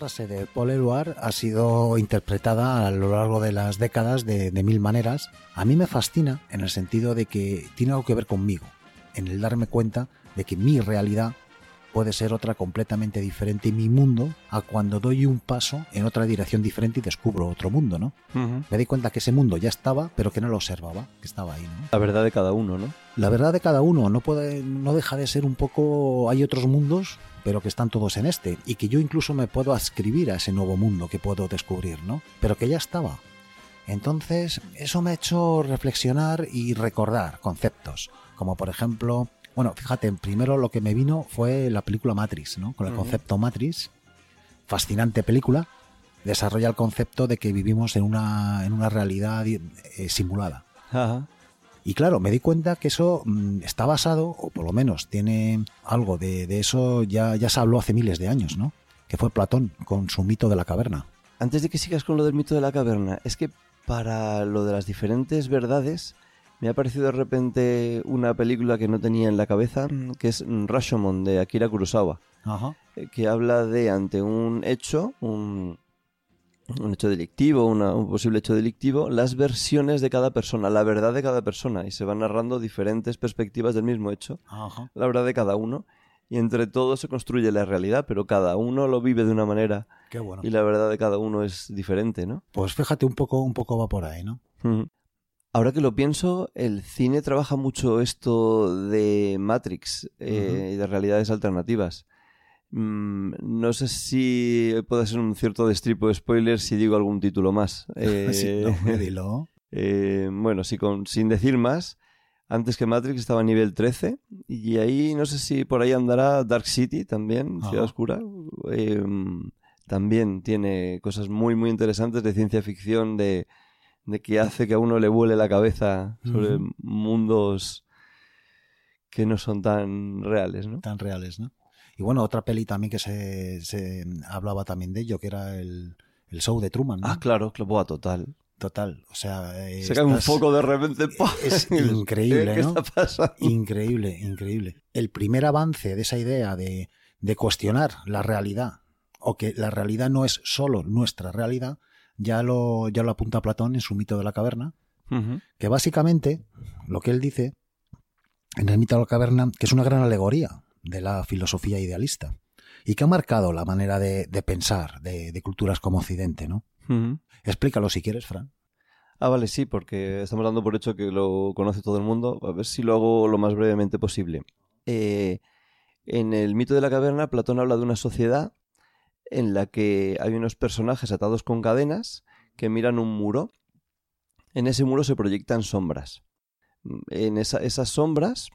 Frase de Paul Eluard ha sido interpretada a lo largo de las décadas de, de, mil maneras. A mí me fascina en el sentido de que tiene algo que ver conmigo, en el darme cuenta de que mi realidad puede ser otra completamente diferente y mi mundo a cuando doy un paso en otra dirección diferente y descubro otro mundo, ¿no? Uh -huh. Me di cuenta que ese mundo ya estaba, pero que no lo observaba, que estaba ahí, ¿no? La verdad de cada uno, ¿no? La verdad de cada uno no puede, no deja de ser un poco, hay otros mundos, pero que están todos en este y que yo incluso me puedo adscribir a ese nuevo mundo que puedo descubrir, ¿no? Pero que ya estaba. Entonces, eso me ha hecho reflexionar y recordar conceptos, como por ejemplo bueno, fíjate, primero lo que me vino fue la película Matrix, ¿no? Con el uh -huh. concepto Matrix, fascinante película, desarrolla el concepto de que vivimos en una, en una realidad eh, simulada. Y claro, me di cuenta que eso mmm, está basado, o por lo menos tiene algo de, de, eso, ya, ya se habló hace miles de años, ¿no? Que fue Platón con su mito de la caverna. Antes de que sigas con lo del mito de la caverna, es que para lo de las diferentes verdades, me ha parecido de repente una película que no tenía en la cabeza, que es Rashomon de Akira Kurosawa, Ajá. que habla de ante un hecho, un, un hecho delictivo, una, un posible hecho delictivo, las versiones de cada persona, la verdad de cada persona, y se van narrando diferentes perspectivas del mismo hecho, Ajá. la verdad de cada uno, y entre todos se construye la realidad, pero cada uno lo vive de una manera, Qué bueno. y la verdad de cada uno es diferente, ¿no? Pues fíjate, un poco, un poco va por ahí, ¿no? Uh -huh. Ahora que lo pienso, el cine trabaja mucho esto de Matrix eh, uh -huh. y de realidades alternativas. Mm, no sé si puede ser un cierto destripo de spoilers si digo algún título más. Eh, sí, no, dilo. Eh, bueno, con, sin decir más, antes que Matrix estaba a nivel 13 y ahí no sé si por ahí andará Dark City también, Ciudad Oscura. Em, también tiene cosas muy, muy interesantes de ciencia ficción, de de que hace que a uno le vuele la cabeza sobre uh -huh. mundos que no son tan reales, ¿no? Tan reales, ¿no? Y bueno, otra peli también que se, se hablaba también de ello, que era el, el show de Truman, ¿no? Ah, claro, claro, total. Total, o sea... Eh, se cae un poco de repente. ¡pah! Es increíble, ¿Qué ¿no? está pasando? Increíble, increíble. El primer avance de esa idea de, de cuestionar la realidad, o que la realidad no es solo nuestra realidad, ya lo, ya lo apunta Platón en su mito de la caverna, uh -huh. que básicamente lo que él dice en el mito de la caverna, que es una gran alegoría de la filosofía idealista y que ha marcado la manera de, de pensar de, de, culturas como Occidente, ¿no? Uh -huh. Explícalo si quieres, Fran. Ah, vale, sí, porque estamos dando por hecho que lo conoce todo el mundo. A ver si lo hago lo más brevemente posible. Eh, en el mito de la caverna, Platón habla de una sociedad en la que hay unos personajes atados con cadenas que miran un muro. En ese muro se proyectan sombras. En esa, esas sombras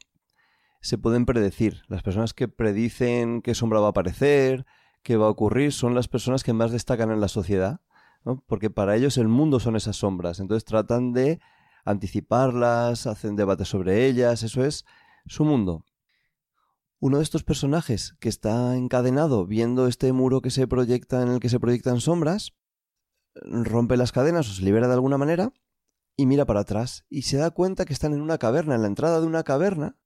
se pueden predecir. Las personas que predicen qué sombra va a aparecer, qué va a ocurrir, son las personas que más destacan en la sociedad, porque para ellos el mundo son esas sombras. Entonces tratan de anticiparlas, hacen debates sobre ellas, eso es su mundo. Uno de estos personajes que está encadenado viendo este muro que se proyecta en el que se proyectan sombras, rompe las cadenas o se libera de alguna manera y mira para atrás y se da cuenta que están en una caverna, en la entrada de una caverna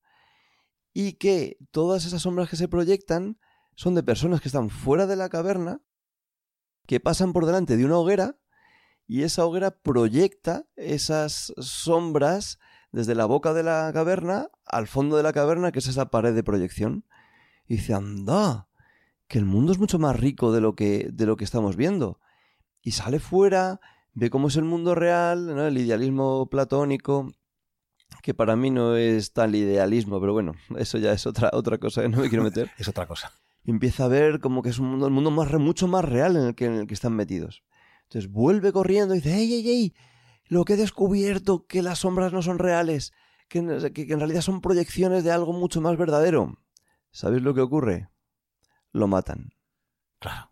y que todas esas sombras que se proyectan son de personas que están fuera de la caverna, que pasan por delante de una hoguera y esa hoguera proyecta esas sombras desde la boca de la caverna al fondo de la caverna, que es esa pared de proyección. Y dice, anda, que el mundo es mucho más rico de lo que, de lo que estamos viendo. Y sale fuera, ve cómo es el mundo real, ¿no? el idealismo platónico, que para mí no es tal idealismo, pero bueno, eso ya es otra, otra cosa que no me quiero meter. es otra cosa. Y empieza a ver como que es un mundo, el mundo más, mucho más real en el, que, en el que están metidos. Entonces vuelve corriendo y dice, ¡ey, ey, ey! Lo que he descubierto, que las sombras no son reales, que, que, que en realidad son proyecciones de algo mucho más verdadero. ¿Sabéis lo que ocurre? Lo matan. Claro.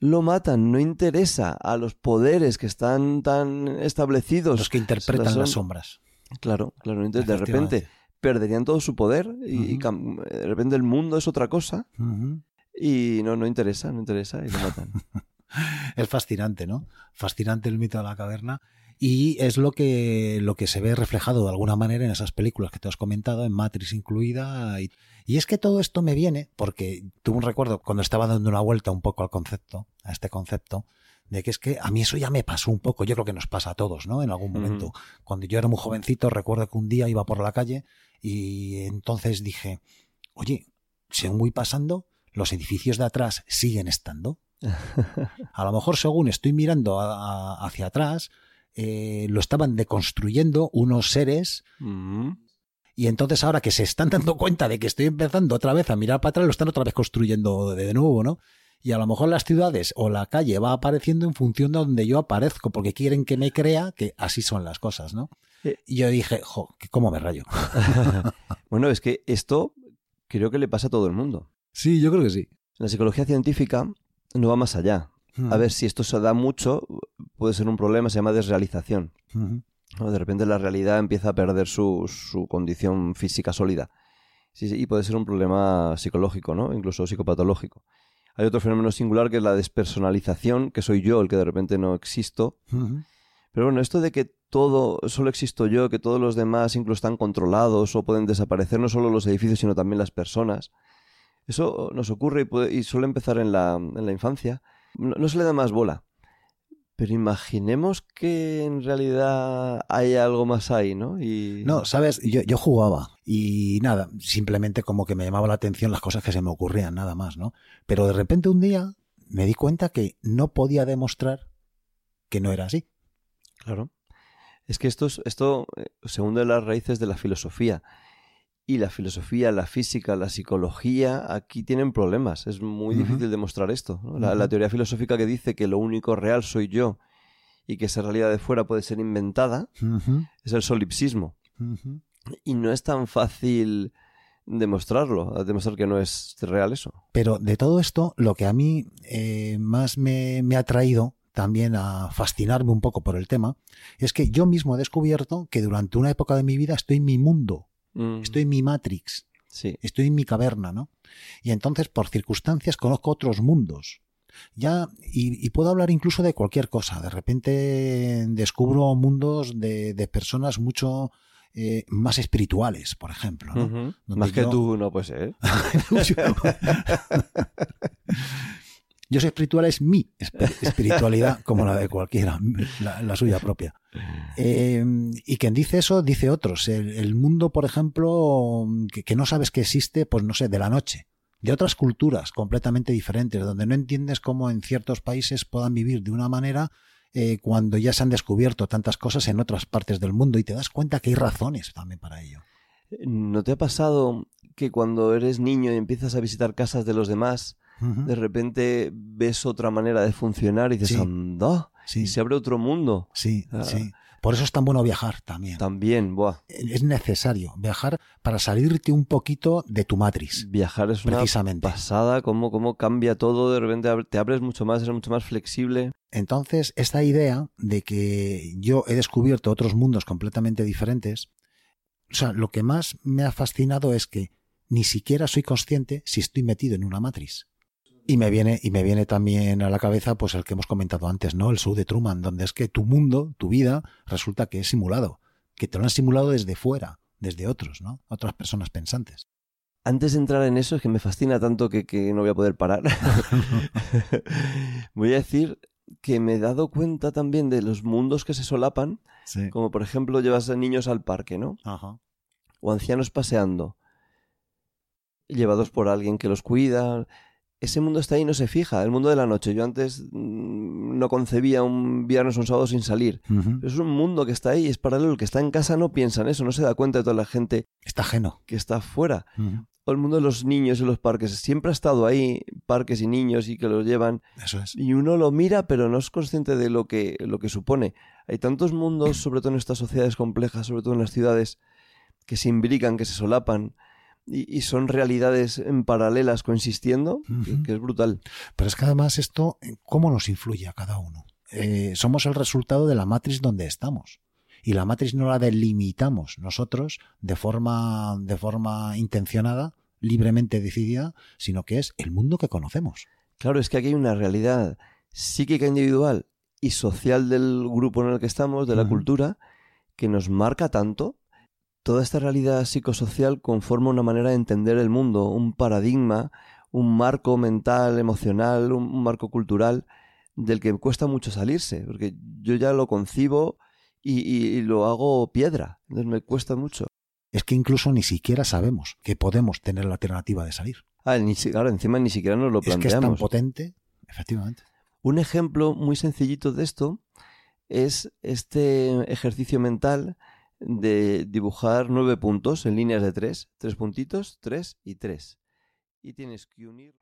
Lo matan, no interesa a los poderes que están tan establecidos. Los que interpretan las sombras. Claro, claro. Entonces de repente perderían todo su poder y, de repente el mundo es otra cosa y no, no interesa, no interesa y lo matan. Es fascinante, ¿no? Fascinante el mito de la caverna. Y es lo que, lo que se ve reflejado de alguna manera en esas películas que te has comentado, en Matrix incluida. Y, y es que todo esto me viene porque tuve un recuerdo cuando estaba dando una vuelta un poco al concepto, a este concepto, de que es que a mí eso ya me pasó un poco. Yo creo que nos pasa a todos, ¿no? En algún momento. Cuando yo era muy jovencito, recuerdo que un día iba por la calle y entonces dije, oye, según voy pasando, los edificios de atrás siguen estando. A lo mejor según estoy mirando a- a- hacia atrás, eh, lo estaban deconstruyendo unos seres Ujú. y entonces ahora que se están dando cuenta de que estoy empezando otra vez a mirar para atrás, lo están otra vez construyendo de nuevo, ¿no? Y a lo mejor las ciudades o la calle va apareciendo en función de donde yo aparezco, porque quieren que me crea que así son las cosas, ¿no? Y yo dije, jo, ¿cómo me rayo? bueno, es que esto creo que le pasa a todo el mundo. Sí, yo creo que sí. La psicología científica no va más allá. A ver, si esto se da mucho, puede ser un problema, se llama desrealización. Ujú. ¿no? De repente la realidad empieza a perder su, su condición física sólida. Sí, sí, y puede ser un problema psicológico, ¿no? Incluso psicopatológico. Hay otro fenómeno singular que es la despersonalización, que soy yo el que de repente no existo. Ujú. Pero bueno, esto de que todo, solo existo yo, que todos los demás incluso están controlados o pueden desaparecer, no solo los edificios, sino también las personas. Eso nos ocurre y, puede- y suele empezar en la, en la infancia. No, no se le da más bola. Pero imaginemos que en realidad hay algo más ahí, ¿no? Y... No, sabes, yo, yo jugaba y nada, simplemente como que me llamaba la atención las cosas que se me ocurrían, nada más, ¿no? Pero de repente un día me di cuenta que no podía demostrar que no era así. Claro. Es que esto, es- esto eh, se hunde las raíces de la filosofía. Y la filosofía, la física, la psicología, aquí tienen problemas. Es muy difícil demostrar esto. ¿no? La, teoría filosófica que dice que lo único real soy yo y que esa realidad de fuera puede ser inventada es el solipsismo. Y no es tan fácil demostrarlo, demostrar que no es real eso. Pero de todo esto, lo que a mí eh, más me, me ha traído también a fascinarme un poco por el tema, es que yo mismo he descubierto que durante una época de mi vida estoy en mi mundo, Mm, estoy en mi Matrix, Sí. estoy en mi caverna, ¿no? Y entonces, por circunstancias, conozco otros mundos. Ya, y, y puedo hablar incluso de cualquier cosa. De repente descubro mundos de, de personas mucho eh, más espirituales, por ejemplo. ¿no? Más que tú, no puede ser. Yo soy espiritual, es mi esp- espiritualidad, como la de cualquiera, la, suya propia. Eh, y quien dice eso, dice otros. El, mundo, por ejemplo, que, que no sabes que existe, pues no sé, de la noche. De otras culturas completamente diferentes, donde no entiendes cómo en ciertos países puedan vivir de una manera eh, cuando ya se han descubierto tantas cosas en otras partes del mundo y te das cuenta que hay razones también para ello. ¿No te ha pasado que cuando eres niño y empiezas a visitar casas de los demás, De repente ves otra manera de funcionar y dices, Sí. anda, Sí, y se abre otro mundo? sí, Ah. sí. Por eso es tan bueno viajar también. También, buah, es necesario viajar para salirte un poquito de tu matriz. viajar es una Precisamente. pasada, cómo, cómo cambia todo, de repente te abres mucho más, eres mucho más flexible. Entonces, esta idea de que yo he descubierto otros mundos completamente diferentes, o sea, lo que más me ha fascinado es que ni siquiera soy consciente si estoy metido en una matriz. Y me viene, y me viene también a la cabeza, pues el que hemos comentado antes, ¿no? El show de Truman, donde es que tu mundo, tu vida, resulta que es simulado, que te lo han simulado desde fuera, desde otros, ¿no? Otras personas pensantes. Antes de entrar en eso, es que me fascina tanto que, que no voy a poder parar. voy a decir que me he dado cuenta también de los mundos que se solapan, Sí. como por ejemplo llevas a niños al parque, ¿no? Ajá. o ancianos paseando, llevados por alguien que los cuida. Ese mundo está ahí y no se fija, el mundo de la noche. Yo antes mm, no concebía un viernes o un sábado sin salir. Es un mundo que está ahí, es paralelo. El que está en casa no piensa en eso, no se da cuenta de toda la gente Está ajeno. que está afuera. Ujú. O el mundo de los niños en los parques. Siempre ha estado ahí, parques y niños y que los llevan. Eso es. Y uno lo mira, pero no es consciente de lo que, lo que supone. Hay tantos mundos, sobre todo en estas sociedades complejas, sobre todo en las ciudades, que se imbrican, que se solapan. Y, y son realidades en paralelas coexistiendo, que- es brutal. Pero es que además esto, ¿cómo nos influye a cada uno? Eh, somos el resultado de la matriz donde estamos. Y la matriz no la delimitamos nosotros de forma, de forma intencionada, libremente decidida, sino que es el mundo que conocemos. Claro, es que aquí hay una realidad psíquica individual y social del grupo en el que estamos, de la cultura, que nos marca tanto. Toda esta realidad psicosocial conforma una manera de entender el mundo, un paradigma, un marco mental, emocional, un, marco cultural del que cuesta mucho salirse, porque yo ya lo concibo y, y- y lo hago piedra, entonces me cuesta mucho. Es que incluso ni siquiera sabemos que podemos tener la alternativa de salir. Ah, ni, claro, encima ni siquiera nos lo Es que es tan planteamos. potente, efectivamente. Un ejemplo muy sencillito de esto es este ejercicio mental de dibujar nueve puntos en líneas de tres, tres puntitos, tres y tres. Y tienes que unir.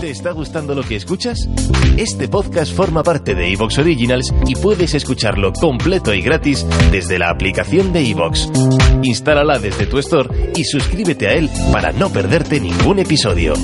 ¿Te está gustando lo que escuchas? Este podcast forma parte de Evox Originals y puedes escucharlo completo y gratis desde la aplicación de Evox. Instálala desde tu store y suscríbete a él para no perderte ningún episodio.